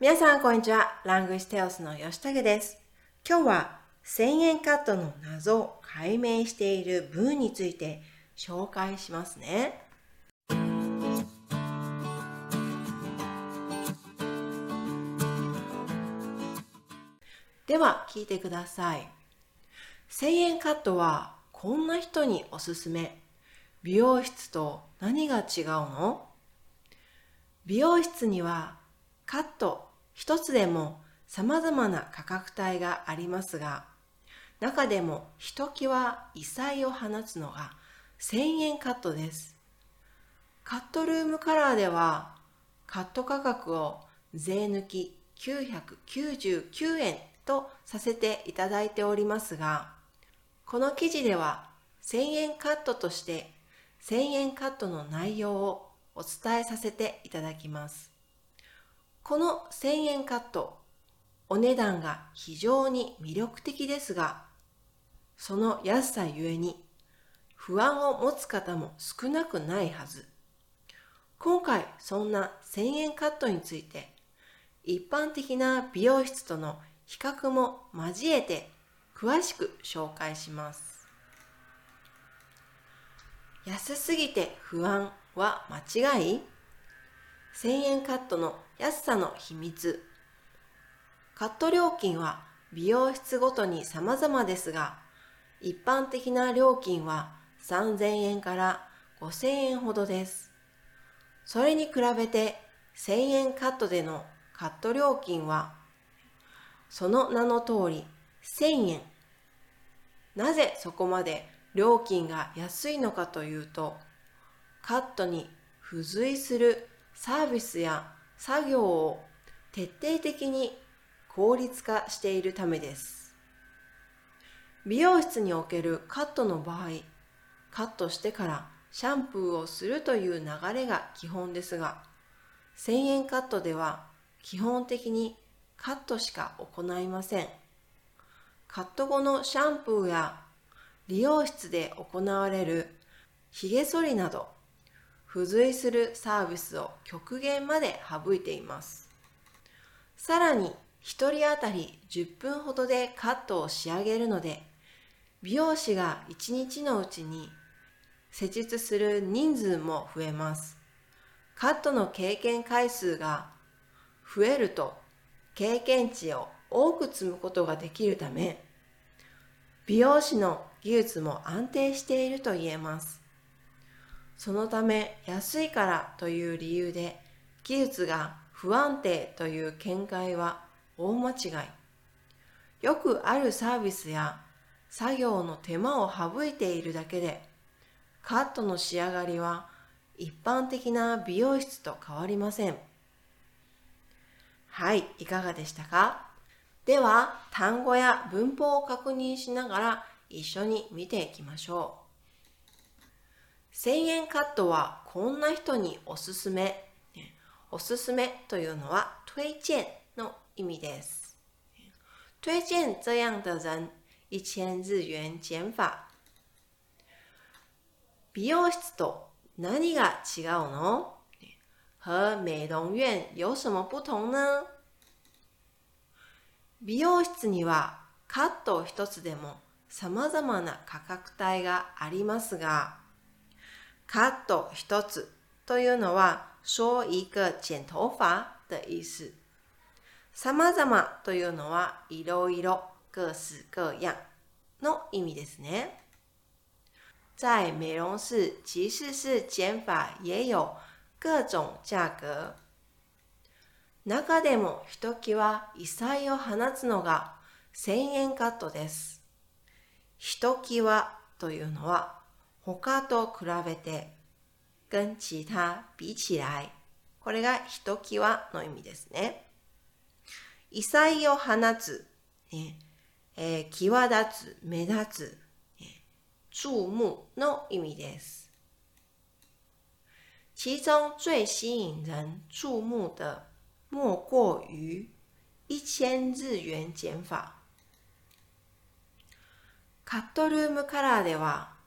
皆さん、こんにちは。ラングイステオスの吉武です。今日は1000円カットの謎を解明している文について紹介しますね。では、聞いてください。1000円カットはこんな人におすすめ。美容室と何が違うの？美容室にはカット一つでも様々な価格帯がありますが、中でもひときわ異彩を放つのが1000円カットです。カットルームカラーではカット価格を税抜き999円とさせていただいておりますが、この記事では1000円カットとして1000円カットの内容をお伝えさせていただきます。この1000円カット、お値段が非常に魅力的ですが、その安さゆえに不安を持つ方も少なくないはず。今回そんな1000円カットについて一般的な美容室との比較も交えて詳しく紹介します。安すぎて不安は間違い？?1000 円カットの安さの秘密。カット料金は美容室ごとに様々ですが、一般的な料金は3000円から5000円ほどです。それに比べて1000円カットでのカット料金は、その名の通り1000円。なぜそこまで料金が安いのかというと、カットに付随するサービスや作業を徹底的に効率化しているためです。美容室におけるカットの場合、カットしてからシャンプーをするという流れが基本ですが、1000円カットでは基本的にカットしか行いません。カット後のシャンプーや理容室で行われる髭剃りなど付随するサービスを極限まで省いています。さらに1人当たり10分ほどでカットを仕上げるので美容師が1日のうちに施術する人数も増えます。カットの経験回数が増えると経験値を多く積むことができるため美容師の技術も安定していると言えます。そのため安いからという理由で技術が不安定という見解は大間違い。よくあるサービスや作業の手間を省いているだけでカットの仕上がりは一般的な美容室と変わりません。はい、いかがでしたか？では単語や文法を確認しながら一緒に見ていきましょう。1000円カットはこんな人におすすめ。おすすめというのは推薦の意味です。推薦这样的人一千日元減法。美容室と何が違うの？和美容院有什么不同呢？美容室にはカット一つでも様々な価格帯がありますが、カット一つというのは说一个剪头发的意思。様々というのはいろいろ、各式各样の意味ですね。在美容室，即使是剪法，也有各种价格。中でもひときわ異彩を放つのが1000円カットです。ひときわというのは他と比べて跟其他比起来これがひときわの意味ですね。異彩を放つ、ねえー、際立つ、目立つ、注目の意味です。其中最吸引人注目的莫过于一千日元减法。カットルームカラーでは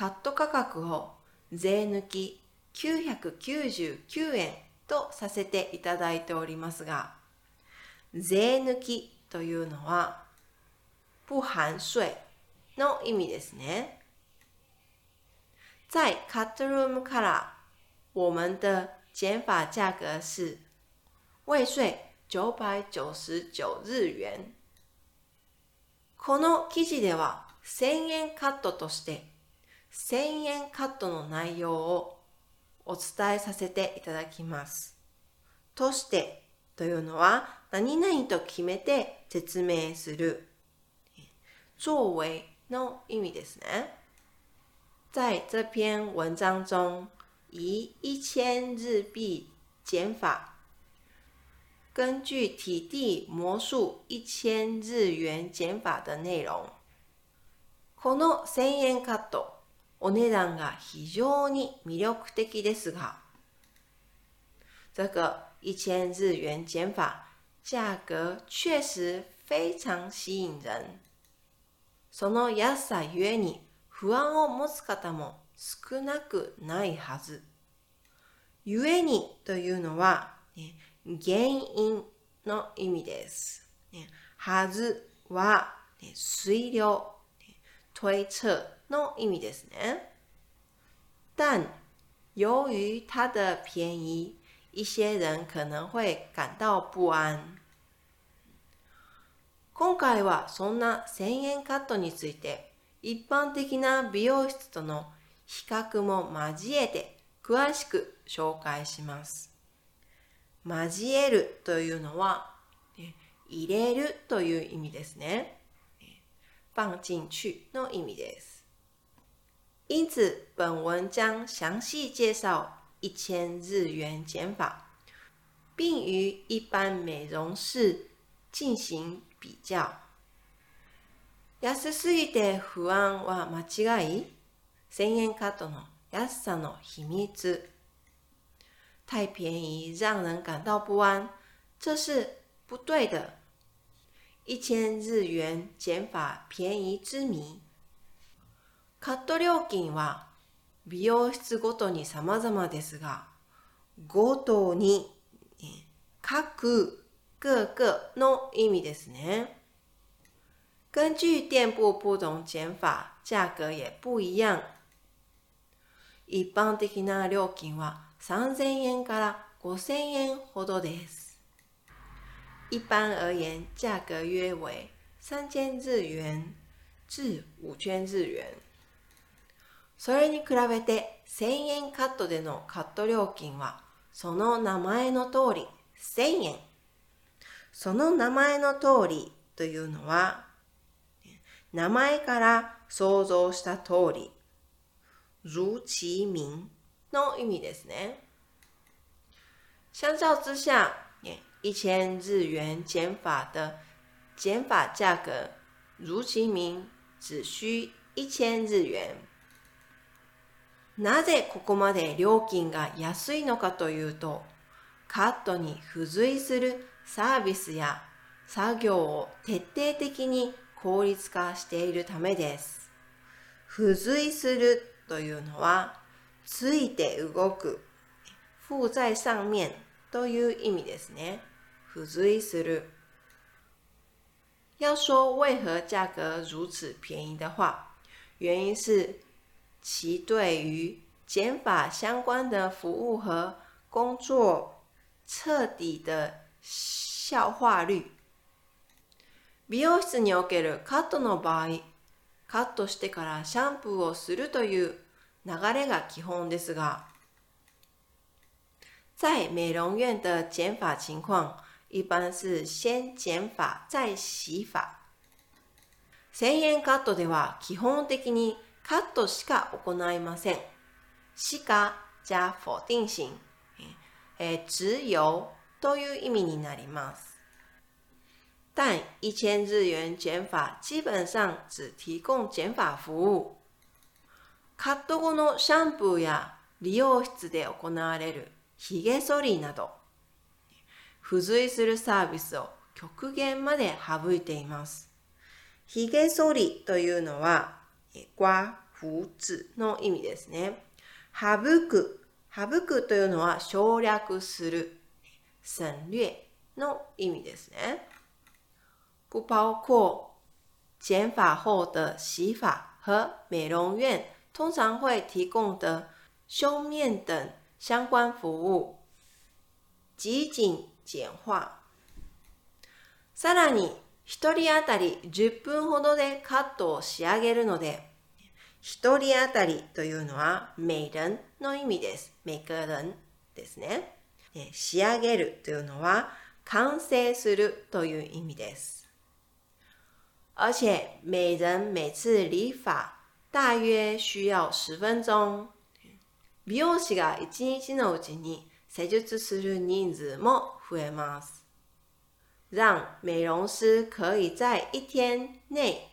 カット価格を税抜き999円とさせていただいておりますが、税抜きというのは不含税の意味ですね。在 Cutroom から我们的减法价格是未税九百九十九日元。この記事では1000円カットとして1000円カットの内容をお伝えさせていただきます。としてというのは何々と決めて説明する作为の意味ですね。在这篇文章中，以一千日币减法，根据体地魔术一千日元减法的内容。この1000円カット、お値段が非常に魅力的ですが、这个一千日元减法价格确实非常吸引人。その安さゆえに不安を持つ方も少なくないはず。ゆえにというのは、ね、原因の意味です。ね、はずは、ね、推量、ね、推测の意味ですね。但由于它的便宜，一些人可能会感到不安。今回はそんな1000円カットについて一般的な美容室との比較も交えて詳しく紹介します。交えるというのは、入れるという意味ですね。放进去の意味です。因此，本文将详细介绍一千日元减法，并与一般美容室进行比较。安すぎて不安は間違い ?1000 円カットの安さの秘密。太便宜让人感到不安，这是不对的。一千日元减法便宜之谜。 カット料金は美容室ごとに様々ですが、ごとに、各、各个の意味ですね。根据店铺不同减法，价格也不一样。一般的な料金は3000円から5000円ほどです。一般而言，价格约为三千日元至五千日元。それに比べて1000円カットでのカット料金はその名前の通り1000円。その名前の通りというのは名前から想像した通り、如其名の意味ですね。相较之下，一千日元减法的减法价格，如其名，只需一千日元。なぜここまで料金が安いのかというと、カットに付随するサービスや作業を徹底的に効率化しているためです。付随するというのは、ついて動く、附在上面という意味ですね。付随する。要说为何价格如此便宜的话，原因是其对于减法相关的服务和工作彻底的消化率。美容室におけるカットの場合、カットしてからシャンプーをするという流れが基本ですが、在美容院的剪法情况，一般是先剪法再洗法。1000円カットでは基本的にカットしか行いません。しか加否定型、え只有という意味になります。但一千日元减法基本上只提供减法服務。カット後のシャンプーや利用室で行われる髭剃りなど、付随するサービスを極限まで省いています。髭剃りというのは、刮胡子の意味ですね。省く、省くというのは省略する、省略の意味ですね。不包括剪发后的洗发和美容院通常会提供的修面等相关服务。极简简化。さらに、一人当たり10分ほどでカットを仕上げるので、一人当たりというのは、每人の意味です。每个人ですね。仕上げるというのは、完成するという意味です。而且每人每次理发大约需要十分钟。美容師が一日のうちに施術する人数も増えます。让美容师可以在一天内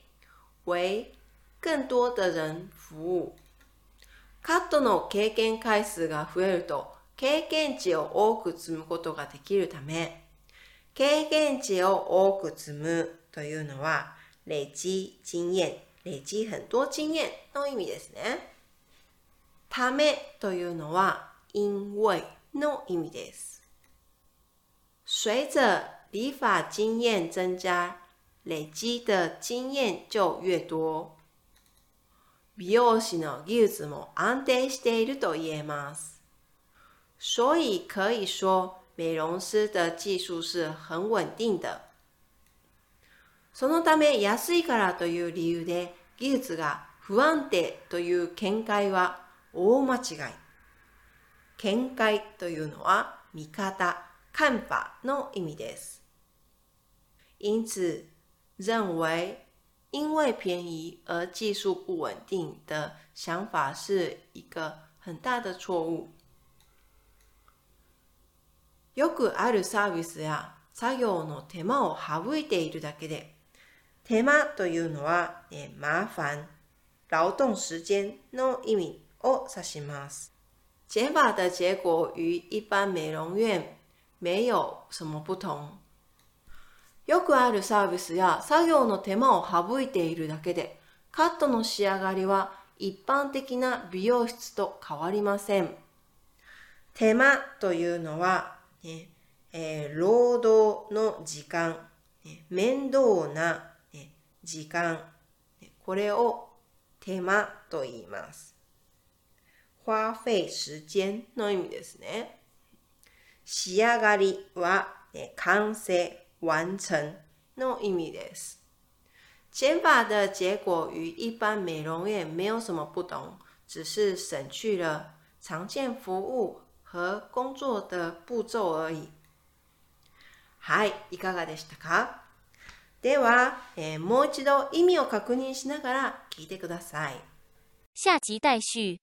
为更多的人服务。カットの経験回数が増えると経験値を多く積むことができるため、経験値を多く積むというのは、累積经验、累積很多经验の意味ですね。ためというのは、因为の意味です。随着理发经验增加，累积的经验就越多。美容師の技術も安定していると言えます。所以可以说，美容師的技術是很穩定的。そのため安いからという理由で技術が不安定という見解は大間違い。見解というのは見方、看法の意味です。因此，认为因为便宜而技术不稳定的想法是一个很大的错误。よくあるサービスや作業の手間を省いているだけで、手間というのは、え麻烦、劳動時間の意味を指します。减法的结果与一般美容院 没有什么不同。よくあるサービスや作業の手間を省いているだけで、カットの仕上がりは一般的な美容室と変わりません。手間というのはねえー、労働の時間、面倒な、ね、時間、これを手間と言います。花費時間の意味ですね。仕上がりは、ね、完成、完成の意味です。减法的结果与一般美容院没有什么不同，只是省去了常见服务和工作的步骤而已。はい、いかがでしたか？では、えー、もう一度意味を確認しながら聞いてください。下集待续。